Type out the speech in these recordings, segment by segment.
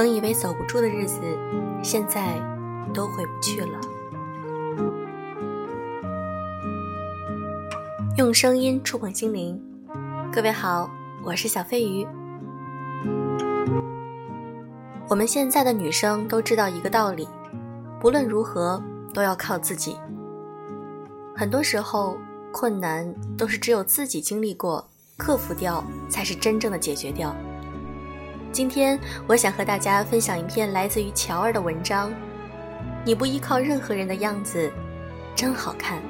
曾以为走不出的日子，现在都回不去了。用声音触碰心灵，各位好，我是小飞鱼。我们现在的女生都知道一个道理，不论如何都要靠自己。很多时候，困难都是只有自己经历过、克服掉，才是真正的解决掉。今天我想和大家分享一篇来自于乔儿的文章。你不依靠任何人的样子，真好看。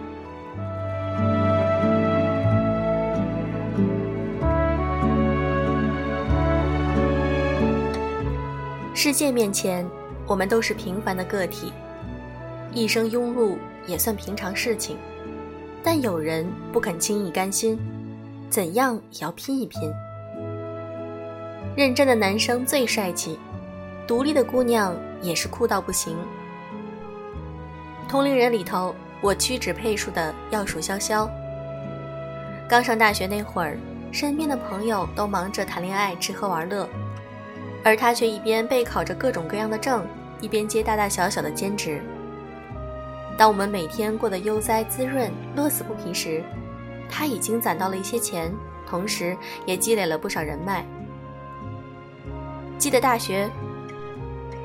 世界面前，我们都是平凡的个体，一生庸碌也算平常事情。但有人不肯轻易甘心，怎样也要拼一拼。认真的男生最帅气，独立的姑娘也是酷到不行。同龄人里头，我屈指配数的要数潇潇。刚上大学那会儿，身边的朋友都忙着谈恋爱、吃喝玩乐，而他却一边备考着各种各样的证，一边接大大小小的兼职。当我们每天过得悠哉滋润、乐此不疲时，他已经攒到了一些钱，同时也积累了不少人脉。记得大学，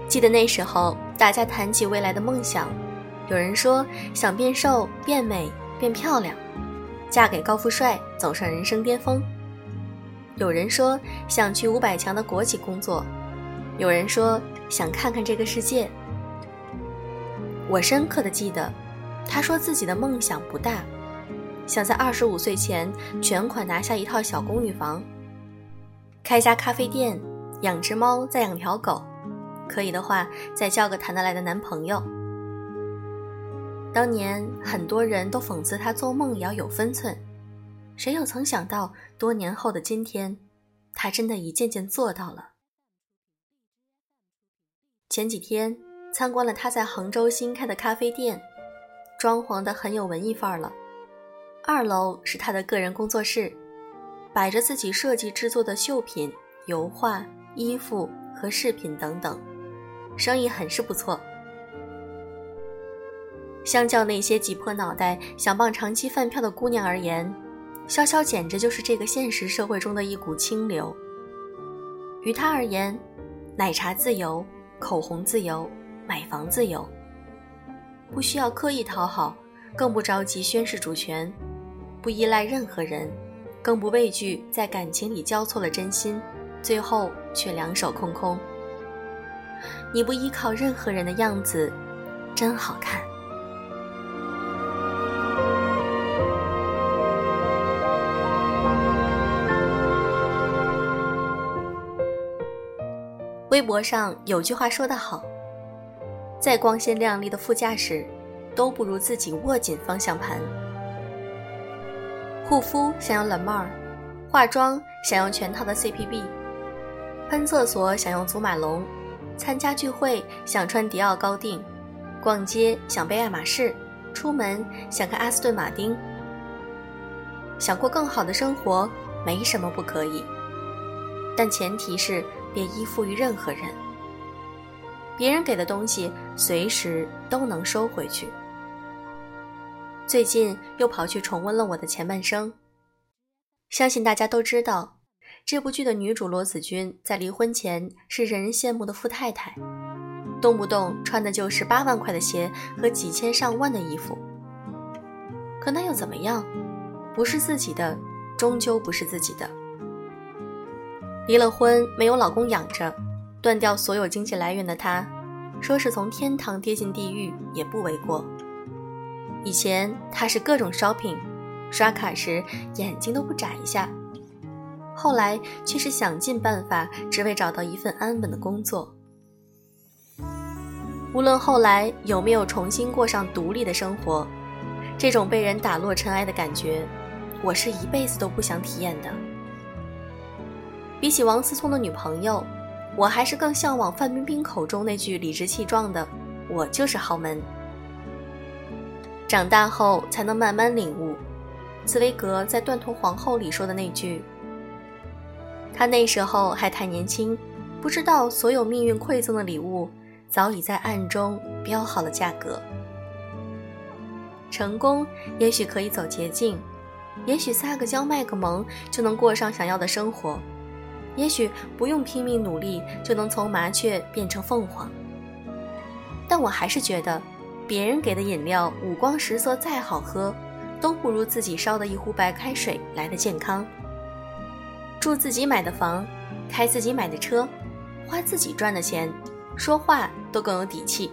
记得那时候大家谈起未来的梦想，有人说想变瘦、变美、变漂亮，嫁给高富帅，走上人生巅峰；有人说想去五百强的国企工作，有人说想看看这个世界。我深刻的记得，他说自己的梦想不大，想在二十五岁前全款拿下一套小公寓房，开家咖啡店。养只猫，再养条狗，可以的话，再交个谈得来的男朋友。当年很多人都讽刺他做梦也要有分寸，谁又曾想到多年后的今天，他真的一件件做到了。前几天参观了他在杭州新开的咖啡店，装潢的很有文艺范儿了。二楼是他的个人工作室，摆着自己设计制作的绣品、油画。衣服和饰品等等，生意很是不错。相较那些挤破脑袋想傍长期饭票的姑娘而言，潇潇简直就是这个现实社会中的一股清流。于他而言，奶茶自由，口红自由，买房自由，不需要刻意讨好，更不着急宣示主权，不依赖任何人，更不畏惧在感情里交错了真心。最后却两手空空。你不依靠任何人的样子，真好看。微博上有句话说得好：再光鲜亮丽的副驾驶，都不如自己握紧方向盘。护肤想要冷帽儿，化妆想要全套的 CPB。喷厕所想用祖马龙，参加聚会想穿迪奥高定，逛街想背爱马仕，出门想看阿斯顿马丁。想过更好的生活，没什么不可以，但前提是别依附于任何人。别人给的东西，随时都能收回去。最近又跑去重温了我的前半生，相信大家都知道。这部剧的女主罗子君在离婚前是人人羡慕的富太太，动不动穿的就是八万块的鞋和几千上万的衣服。可那又怎么样？不是自己的，终究不是自己的。离了婚，没有老公养着，断掉所有经济来源的她，说是从天堂跌进地狱也不为过。以前她是各种 shopping，刷卡时眼睛都不眨一下。后来却是想尽办法，只为找到一份安稳的工作。无论后来有没有重新过上独立的生活，这种被人打落尘埃的感觉，我是一辈子都不想体验的。比起王思聪的女朋友，我还是更向往范冰冰口中那句理直气壮的“我就是豪门”。长大后才能慢慢领悟，茨威格在《断头皇后》里说的那句。他那时候还太年轻，不知道所有命运馈赠的礼物，早已在暗中标好了价格。成功也许可以走捷径，也许撒个娇卖个萌就能过上想要的生活，也许不用拼命努力就能从麻雀变成凤凰。但我还是觉得，别人给的饮料五光十色再好喝，都不如自己烧的一壶白开水来的健康。住自己买的房，开自己买的车，花自己赚的钱，说话都更有底气。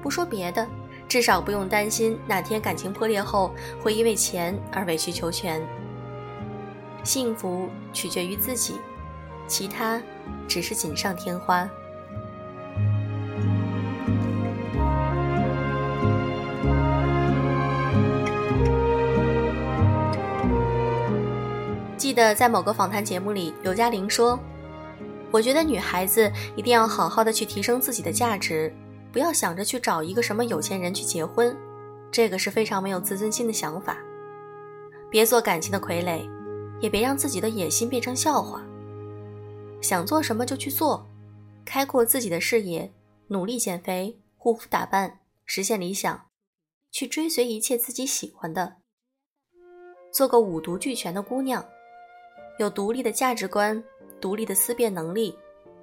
不说别的。至少不用担心哪天感情破裂后会因为钱而委曲求全。幸福取决于自己，其他只是锦上添花。记得在某个访谈节目里，刘嘉玲说：“我觉得女孩子一定要好好的去提升自己的价值。”不要想着去找一个什么有钱人去结婚，这个是非常没有自尊心的想法。别做感情的傀儡，也别让自己的野心变成笑话。想做什么就去做，开阔自己的视野，努力减肥、护肤打扮，实现理想，去追随一切自己喜欢的。做个五毒俱全的姑娘，有独立的价值观、独立的思辨能力、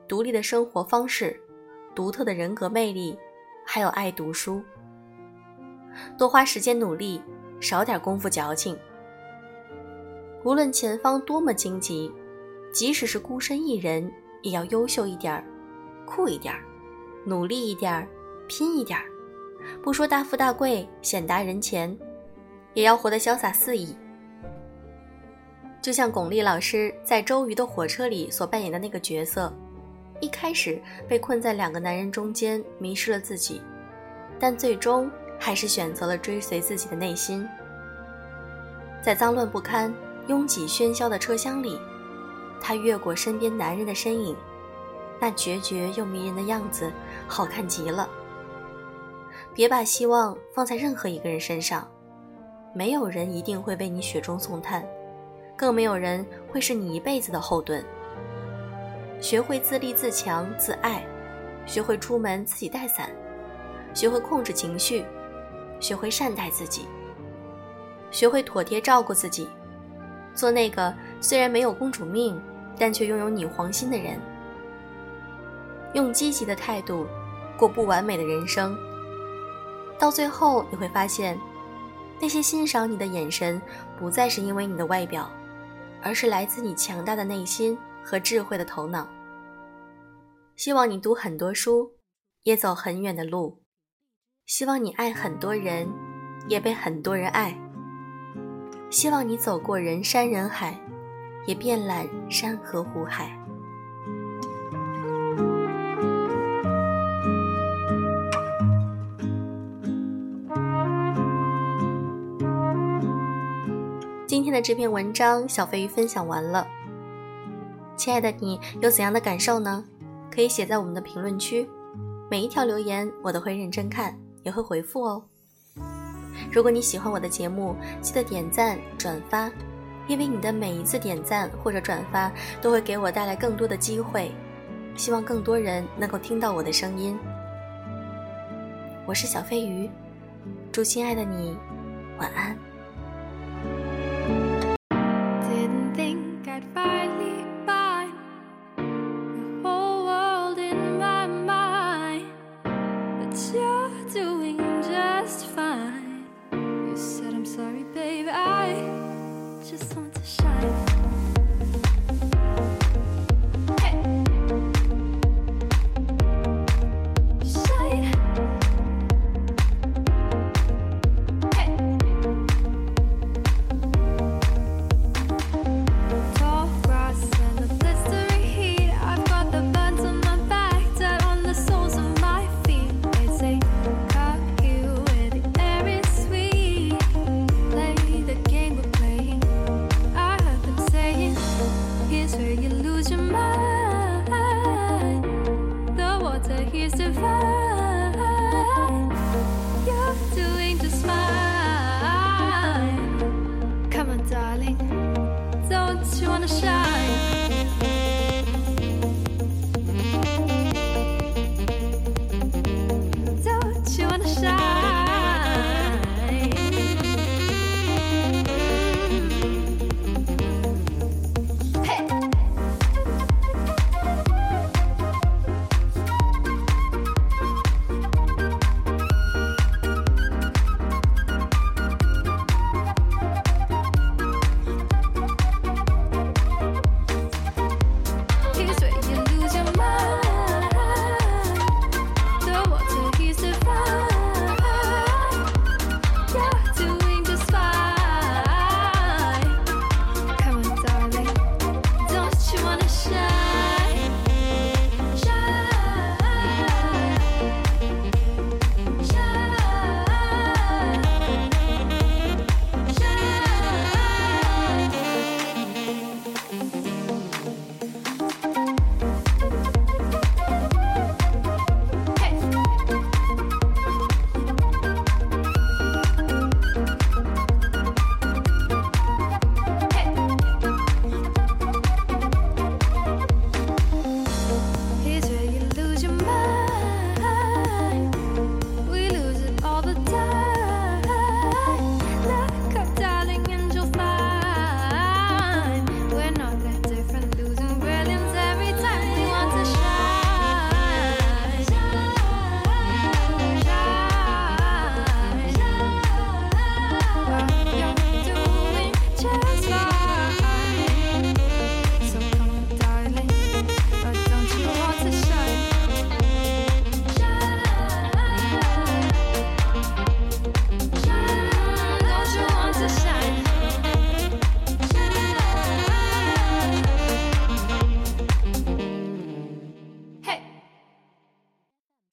独立的生活方式。独特的人格魅力，还有爱读书，多花时间努力，少点功夫矫情。无论前方多么荆棘，即使是孤身一人，也要优秀一点儿，酷一点儿，努力一点儿，拼一点儿。不说大富大贵、显达人前，也要活得潇洒肆意。就像巩俐老师在《周瑜的火车》里所扮演的那个角色。一开始被困在两个男人中间，迷失了自己，但最终还是选择了追随自己的内心。在脏乱不堪、拥挤喧嚣的车厢里，他越过身边男人的身影，那决绝又迷人的样子，好看极了。别把希望放在任何一个人身上，没有人一定会为你雪中送炭，更没有人会是你一辈子的后盾。学会自立自强自爱，学会出门自己带伞，学会控制情绪，学会善待自己，学会妥帖照顾自己，做那个虽然没有公主命，但却拥有女皇心的人。用积极的态度过不完美的人生，到最后你会发现，那些欣赏你的眼神不再是因为你的外表，而是来自你强大的内心。和智慧的头脑。希望你读很多书，也走很远的路；希望你爱很多人，也被很多人爱；希望你走过人山人海，也遍览山河湖海。今天的这篇文章，小飞鱼分享完了。亲爱的，你有怎样的感受呢？可以写在我们的评论区，每一条留言我都会认真看，也会回复哦。如果你喜欢我的节目，记得点赞转发，因为你的每一次点赞或者转发，都会给我带来更多的机会。希望更多人能够听到我的声音。我是小飞鱼，祝亲爱的你晚安。water he's devoured.